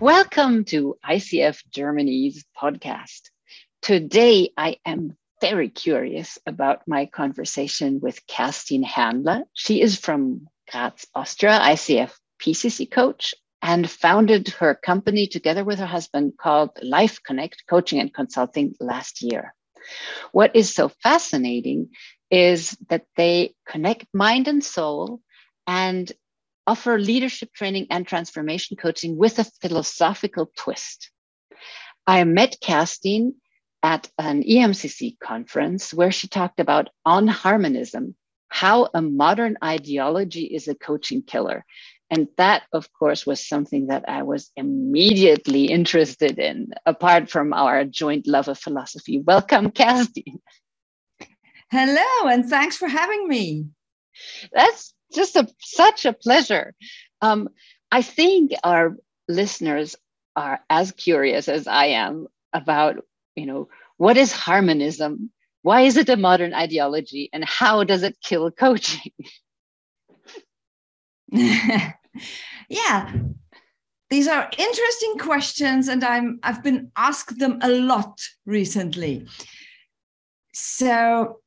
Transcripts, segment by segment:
Welcome to ICF Germany's podcast. Today, I am very curious about my conversation with Kerstin Handler. She is from Graz, Austria, ICF PCC coach, and founded her company together with her husband called Life Connect Coaching and Consulting last year. What is so fascinating is that they connect mind and soul and offer leadership training and transformation coaching with a philosophical twist. I met Kerstin at an EMCC conference where she talked about anharmonism, how a modern ideology is a coaching killer. And that, of course, was something that I was immediately interested in, apart from our joint love of philosophy. Welcome, Kerstin. Hello, and thanks for having me. That's just a, such a pleasure. Um, I think our listeners are as curious as I am about, you know, what is harmonism? Why is it a modern ideology? And how does it kill coaching? yeah. These are interesting questions, and I'm I've been asked them a lot recently. So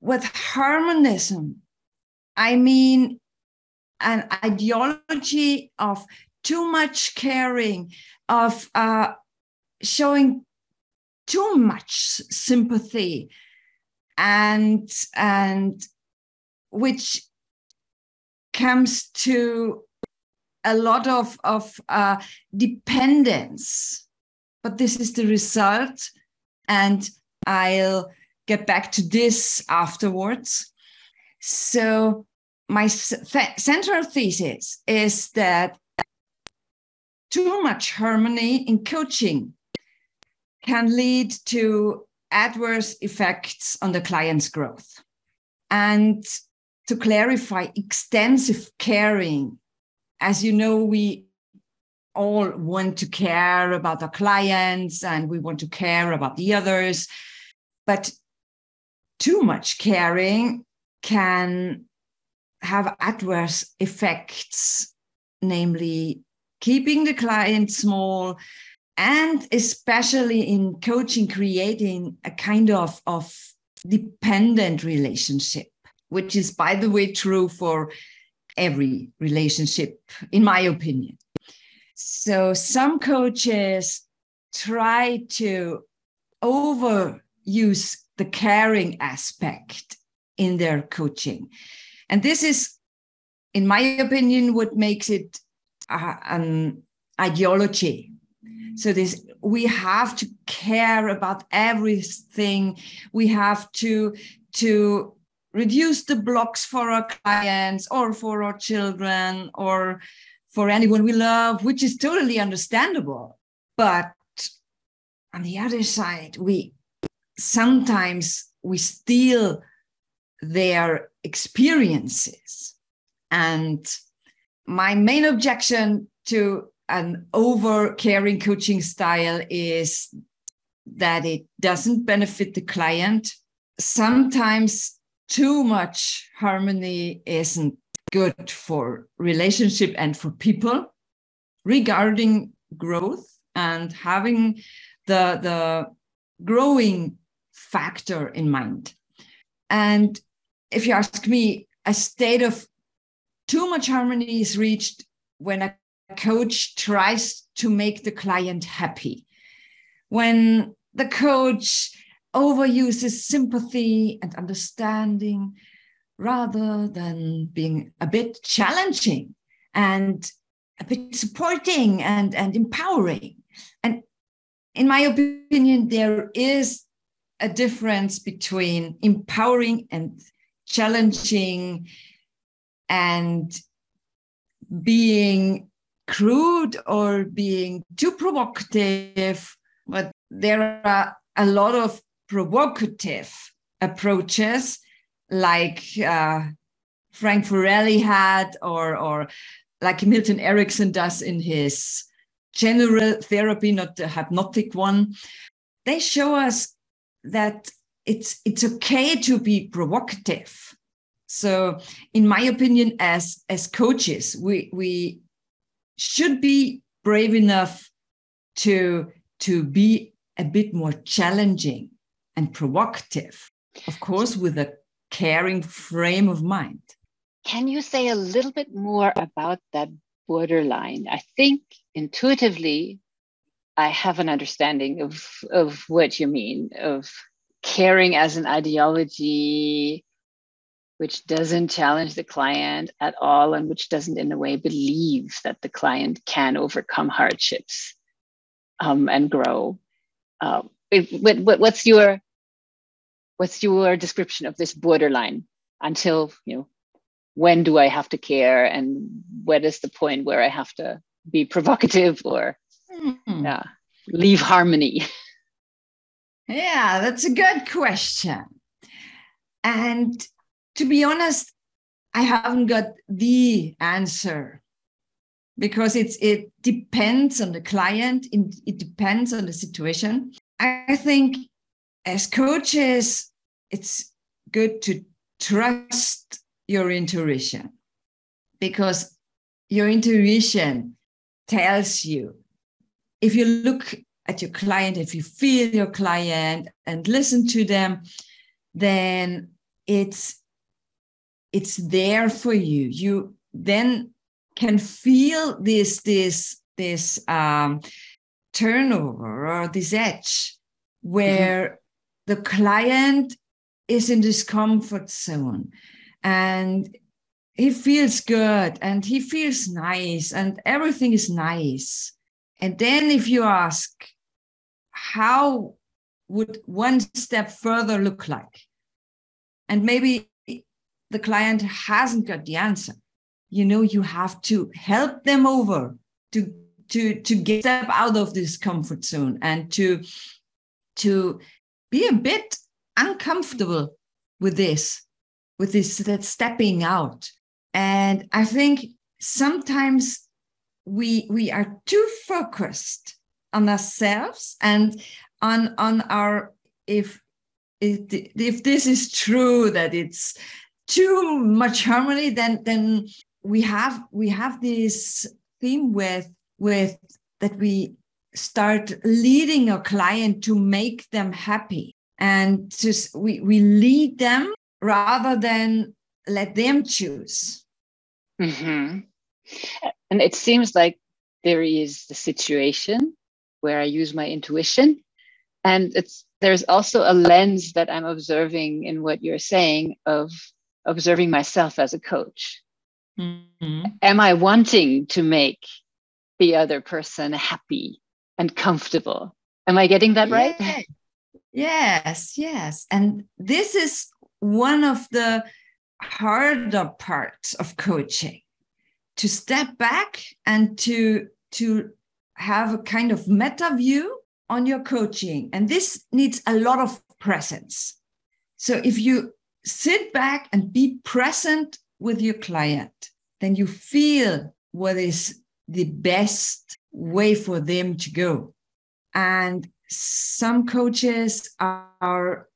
with harmonism, I mean an ideology of too much caring, of uh, showing too much sympathy, and and which comes to a lot of of uh, dependence. But this is the result, and I'll get back to this afterwards. So my central thesis is that too much harmony in coaching can lead to adverse effects on the client's growth. And to clarify, extensive caring, as you know, we all want to care about our clients and we want to care about the others. But too much caring can have adverse effects, namely keeping the client small, and especially in coaching, creating a kind of, of dependent relationship, which is, by the way, true for every relationship, in my opinion. So some coaches try to overuse the caring aspect in their coaching. And this is, in my opinion, what makes it uh, an ideology. So this we have to care about everything. We have to to reduce the blocks for our clients or for our children or for anyone we love, which is totally understandable. But on the other side, we sometimes we steal their experiences. And my main objection to an over caring coaching style is that it doesn't benefit the client. Sometimes too much harmony isn't good for relationship and for people regarding growth and having the the growing factor in mind and if you ask me, a state of too much harmony is reached when a coach tries to make the client happy. When the coach overuses sympathy and understanding rather than being a bit challenging and a bit supporting and, and empowering. And in my opinion, there is a difference between empowering and challenging and being crude or being too provocative, but there are a lot of provocative approaches like uh, Frank Farrelly had or, or like Milton Erickson does in his general therapy, not the hypnotic one. They show us that it's it's okay to be provocative. So in my opinion as as coaches we we should be brave enough to to be a bit more challenging and provocative of course with a caring frame of mind. Can you say a little bit more about that borderline? I think intuitively i have an understanding of of what you mean of caring as an ideology which doesn't challenge the client at all and which doesn't in a way believe that the client can overcome hardships um, and grow uh, if, what, what's your what's your description of this borderline until you know when do i have to care and what is the point where i have to be provocative or mm-hmm. yeah, leave harmony yeah that's a good question and to be honest, I haven't got the answer because it's it depends on the client, it depends on the situation. I think as coaches, it's good to trust your intuition because your intuition tells you if you look at your client, if you feel your client and listen to them, then it's it's there for you you then can feel this this this um, turnover or this edge where mm-hmm. the client is in this comfort zone and he feels good and he feels nice and everything is nice and then if you ask how would one step further look like? And maybe the client hasn't got the answer. You know you have to help them over to to to get step out of this comfort zone and to to be a bit uncomfortable with this with this that stepping out. And i think sometimes we we are too focused on ourselves and on on our if if, if this is true that it's too much harmony, then then we have we have this theme with with that we start leading a client to make them happy and just we, we lead them rather than let them choose mm-hmm. and it seems like there is the situation where i use my intuition and it's there's also a lens that i'm observing in what you're saying of observing myself as a coach. Mm-hmm. Am I wanting to make the other person happy and comfortable? Am I getting that right? Yes, yes. And this is one of the harder parts of coaching to step back and to to have a kind of meta view on your coaching and this needs a lot of presence so if you sit back and be present with your client, then you feel what is the best way for them to go. And some coaches are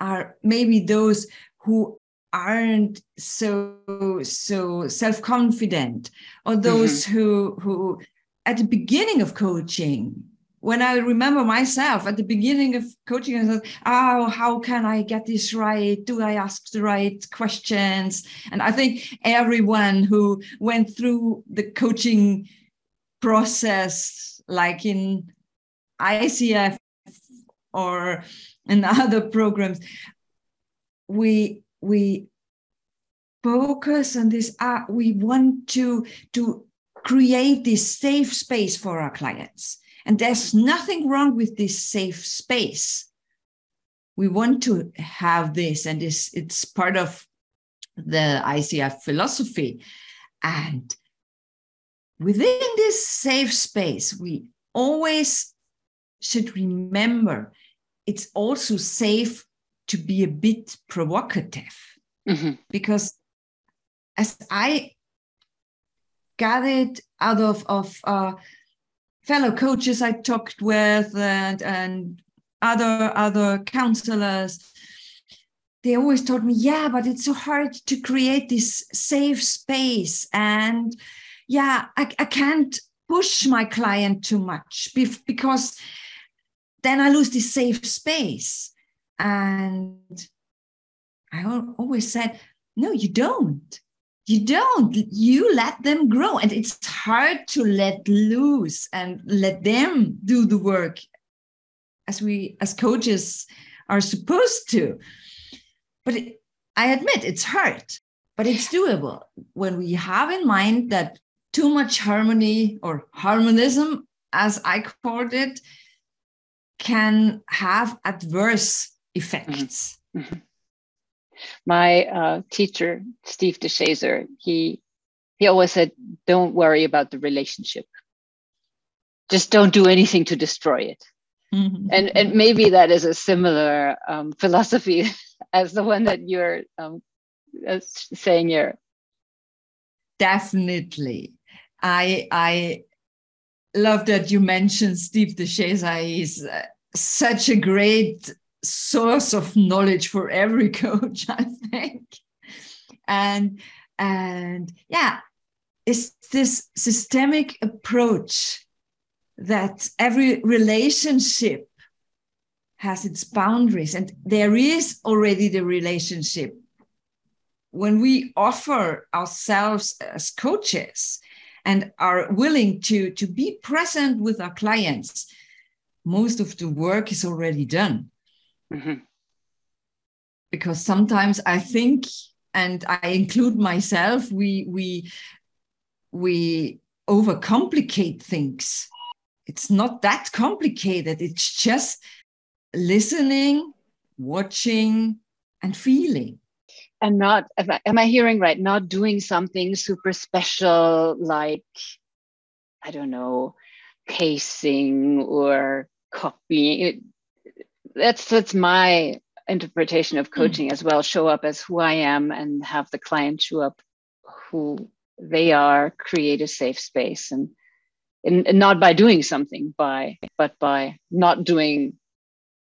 are maybe those who aren't so so self-confident or those mm-hmm. who who at the beginning of coaching when I remember myself at the beginning of coaching, I thought, oh, how can I get this right? Do I ask the right questions? And I think everyone who went through the coaching process, like in ICF or in other programs, we we focus on this. Uh, we want to to create this safe space for our clients and there's nothing wrong with this safe space. We want to have this, and it's, it's part of the ICF philosophy. And within this safe space, we always should remember it's also safe to be a bit provocative. Mm-hmm. Because as I it out of, of uh, fellow coaches I talked with and, and other other counselors, they always told me, yeah, but it's so hard to create this safe space. And yeah, I, I can't push my client too much because then I lose this safe space. And I always said, no, you don't. You don't. You let them grow. And it's hard to let loose and let them do the work as we, as coaches, are supposed to. But it, I admit it's hard, but it's doable when we have in mind that too much harmony or harmonism, as I called it, can have adverse effects. Mm-hmm. mm-hmm. My uh, teacher, Steve de Shazer, he he always said, "Don't worry about the relationship. Just don't do anything to destroy it." Mm-hmm. And and maybe that is a similar um, philosophy as the one that you're um, saying here. Definitely, I I love that you mentioned Steve de Shazer. He's uh, such a great source of knowledge for every coach, I think. And and yeah, it's this systemic approach that every relationship has its boundaries. And there is already the relationship. When we offer ourselves as coaches and are willing to to be present with our clients most of the work is already done mm-hmm. because sometimes i think and i include myself we we we overcomplicate things. It's not that complicated. It's just listening watching and feeling. And not am I hearing right? Not doing something super special like i don't know pacing or copying. it, that's that's my interpretation of hmm. coaching mm. as well show up as who i am and have the client show up who they are create a safe space and, and, and not by doing something by but by not doing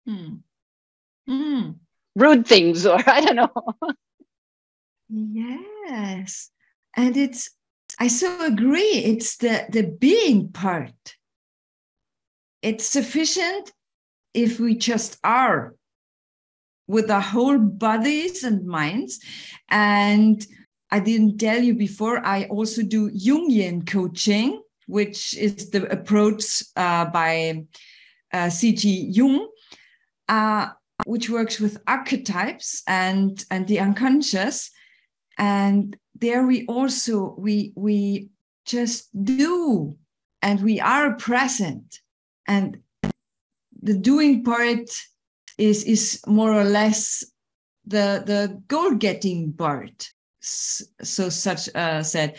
mm. Mm. rude things or i don't know yes and it's i so agree it's the the being part it's sufficient if we just are with our whole bodies and minds. And I didn't tell you before, I also do Jungian coaching, which is the approach uh, by uh, C.G. Jung, uh, which works with archetypes and, and the unconscious. And there we also we we just do and we are present and the doing part is is more or less the the goal getting part. So such uh, said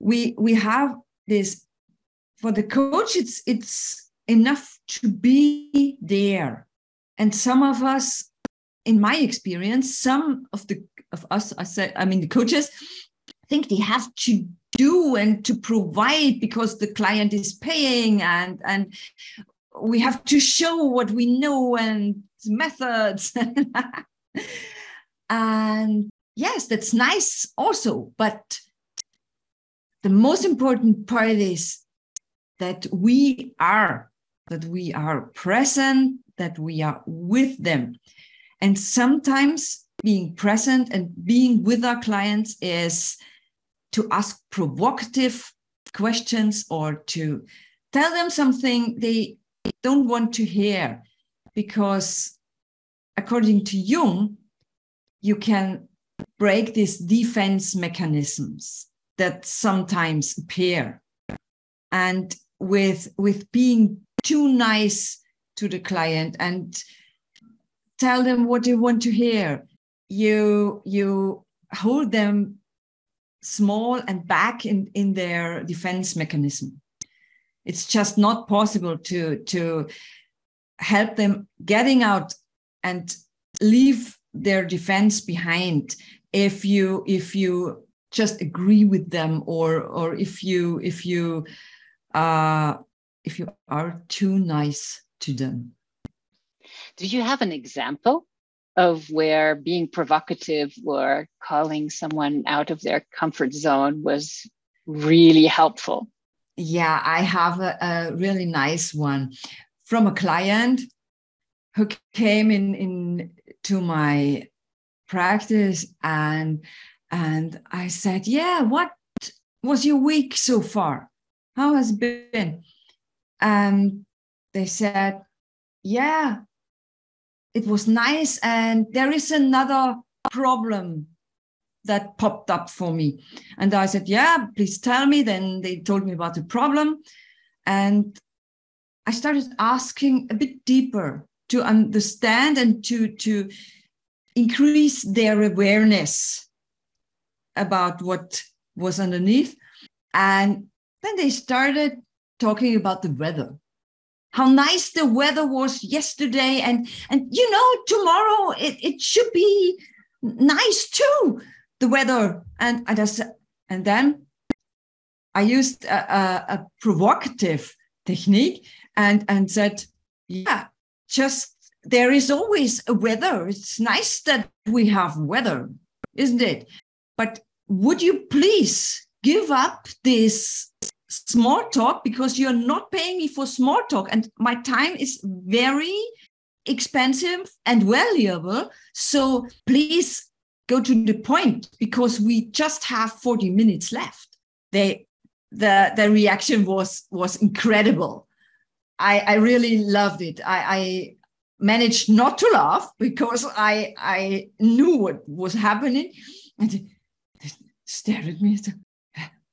we we have this for the coach it's it's enough to be there. And some of us in my experience some of the of us i said i mean the coaches think they have to do and to provide because the client is paying and and we have to show what we know and methods. And yes that's nice also but the most important part is that we are that we are present that we are with them. And sometimes being present and being with our clients is to ask provocative questions or to tell them something they don't want to hear because according to Jung, you can break these defense mechanisms that sometimes appear. And with, with being too nice to the client and tell them what they want to hear, you, you hold them small and back in, in their defense mechanism. It's just not possible to, to help them getting out and leave their defense behind if you if you just agree with them or or if you if you uh if you are too nice to them. Do you have an example of where being provocative or calling someone out of their comfort zone was really helpful yeah, I have a, a really nice one from a client who came in in to my practice and and I said, "Yeah, what was your week so far? How has it been?" And they said, "Yeah, it was nice and there is another problem that popped up for me. And I said, Yeah, please tell me. Then they told me about the problem. And I started asking a bit deeper to understand and to, to increase their awareness about what was underneath. And then they started talking about the weather. How nice the weather was yesterday, and and you know tomorrow it, it should be nice too the weather and and, just, and then I used a, a, a provocative technique and and said, yeah, just there is always a weather. It's nice that we have weather, isn't it? But would you please give up this small talk because you're not paying me for small talk and my time is very expensive and valuable. So please go to the point because we just have 40 minutes left. They the the reaction was was incredible. I, I really loved it. I, I managed not to laugh because I I knew what was happening. And stared at me.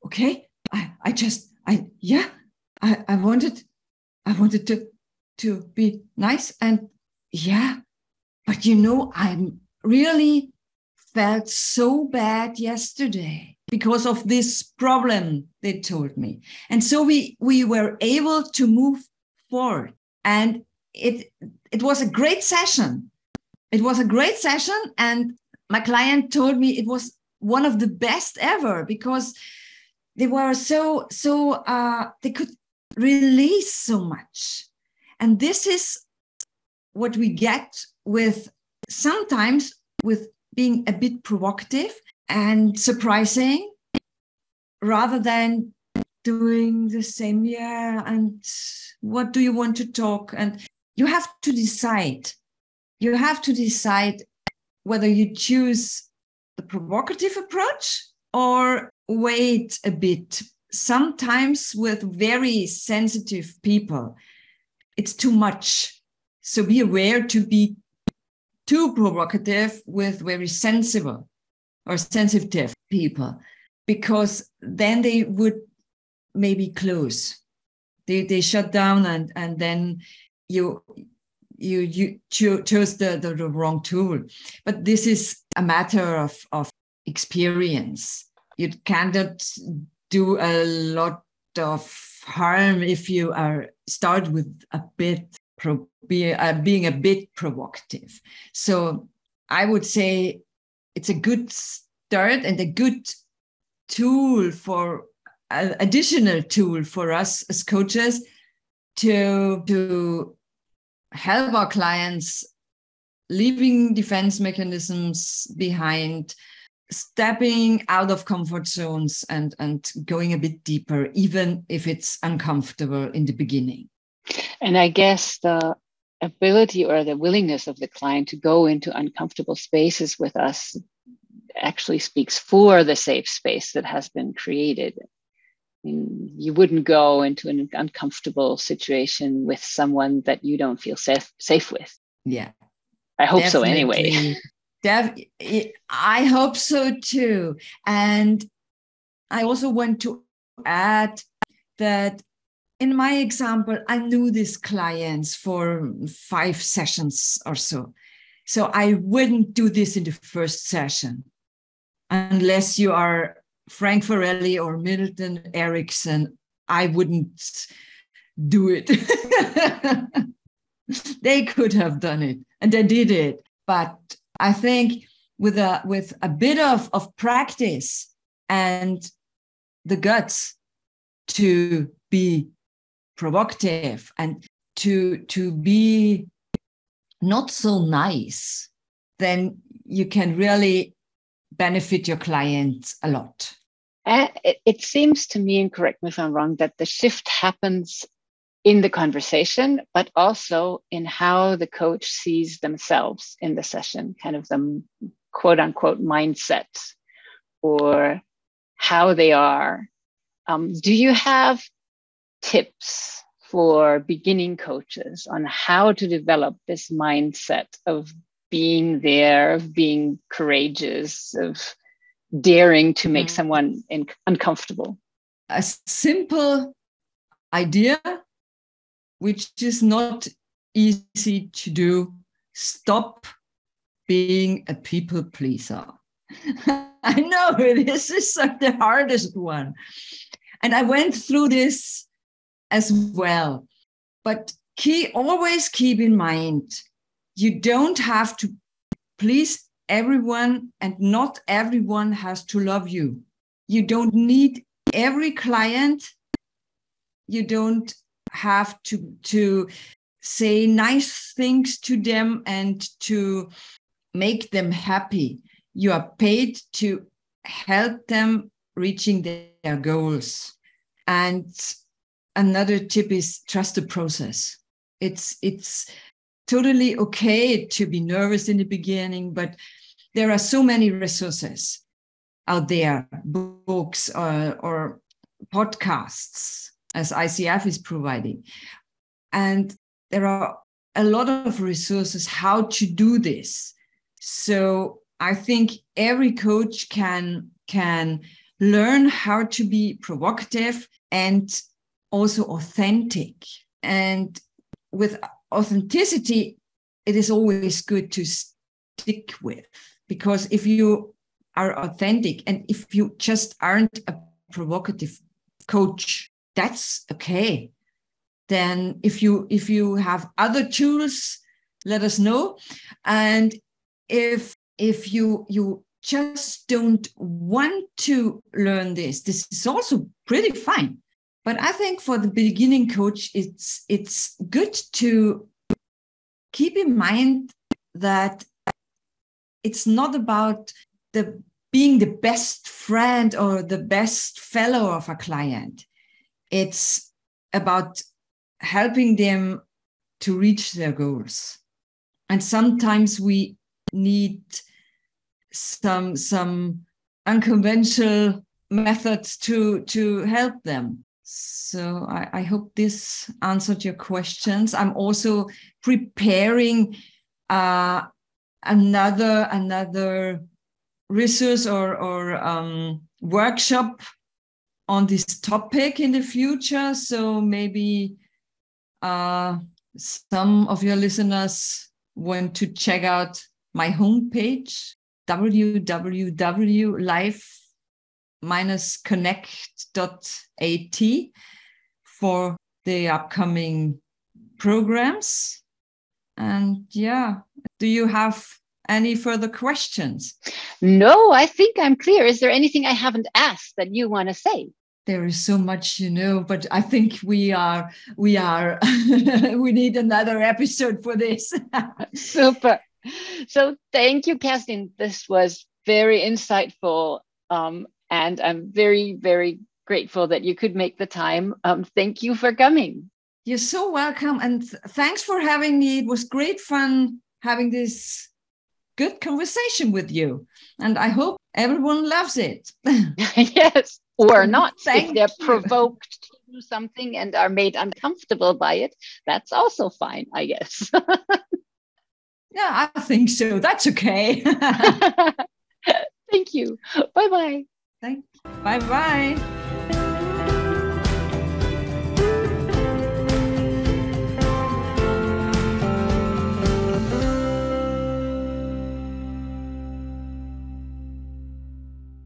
Okay, I, I just I yeah, I, I wanted I wanted to to be nice and yeah, but you know, I'm really felt so bad yesterday because of this problem they told me. And so we we were able to move forward. And it it was a great session. It was a great session. And my client told me it was one of the best ever because they were so so uh, they could release so much. And this is what we get with sometimes with being a bit provocative and surprising rather than doing the same yeah and what do you want to talk? And you have to decide. You have to decide whether you choose the provocative approach or wait a bit sometimes with very sensitive people. It's too much. So be aware to be too provocative with very sensible or sensitive people because then they would maybe close. They they shut down and and then you you you cho- chose the, the, the wrong tool. But this is a matter of of experience. You cannot do a lot of harm if you are start with a bit pro, be, uh, being a bit provocative. So I would say it's a good start and a good tool for an additional tool for us as coaches to to help our clients leaving defense mechanisms behind stepping out of comfort zones and and going a bit deeper even if it's uncomfortable in the beginning and I guess the ability or the willingness of the client to go into uncomfortable spaces with us actually speaks for the safe space that has been created. I mean, you wouldn't go into an uncomfortable situation with someone that you don't feel safe safe with. Yeah. I hope Definitely. so anyway. Def- I hope so too. And I also want to add that in my example, I knew these clients for five sessions or so. So I wouldn't do this in the first session unless you are Frank Farrelly or Milton Erickson. I wouldn't do it. they could have done it and they did it. But I think with a with a bit of, of practice and the guts to be provocative and to to be not so nice then you can really benefit your clients a lot it, it seems to me, and correct me if I'm wrong, that the shift happens in the conversation, but also in how the coach sees themselves in the session, kind of the quote unquote mindset or how they are. Um, do you have tips for beginning coaches on how to develop this mindset of being there, of being courageous, of daring to make mm-hmm. someone in, uncomfortable? A simple idea, which is not easy to do, stop being a people pleaser. I know this is the hardest one. And I went through this as well. But key, always keep in mind, you don't have to please everyone, and not everyone has to love you. You don't need every client. You don't have to, to say nice things to them and to make them happy. You are paid to help them reaching their goals. And another tip is trust the process. It's it's totally okay to be nervous in the beginning, but there are so many resources out there, books or, uh, or podcasts, as ICF is providing. And there are a lot of resources how to do this. So I think every coach can can learn how to be provocative and also authentic. And with authenticity, it is always good to stick with because if you are authentic and if you just aren't a provocative coach, that's okay. Then if you if you have other tools, let us know. And if if you you just don't want to learn this, this is also pretty fine. But I think for the beginning coach, it's it's good to keep in mind that it's not about the being the best friend or the best fellow of a client. It's about helping them to reach their goals. And sometimes we need some some unconventional methods to to help them so I, I, hope this answered your questions. I'm also preparing uh, another another resource or or um, workshop on this topic in the future. So maybe uh, some of your listeners want to check out my homepage www.life-connect.at for the upcoming programs. And yeah, do you have any further questions? No, I think I'm clear. Is there anything I haven't asked that you want to say? There is so much, you know, but I think we are, we are, we need another episode for this. Super so thank you, Kerstin. This was very insightful. Um, and I'm very, very grateful that you could make the time. Um, thank you for coming. You're so welcome. And th- thanks for having me. It was great fun having this good conversation with you. And I hope everyone loves it. yes, or not. If they're you. provoked to do something and are made uncomfortable by it, that's also fine, I guess. Yeah, I think so. That's okay. Thank you. Bye bye. Thank Bye bye.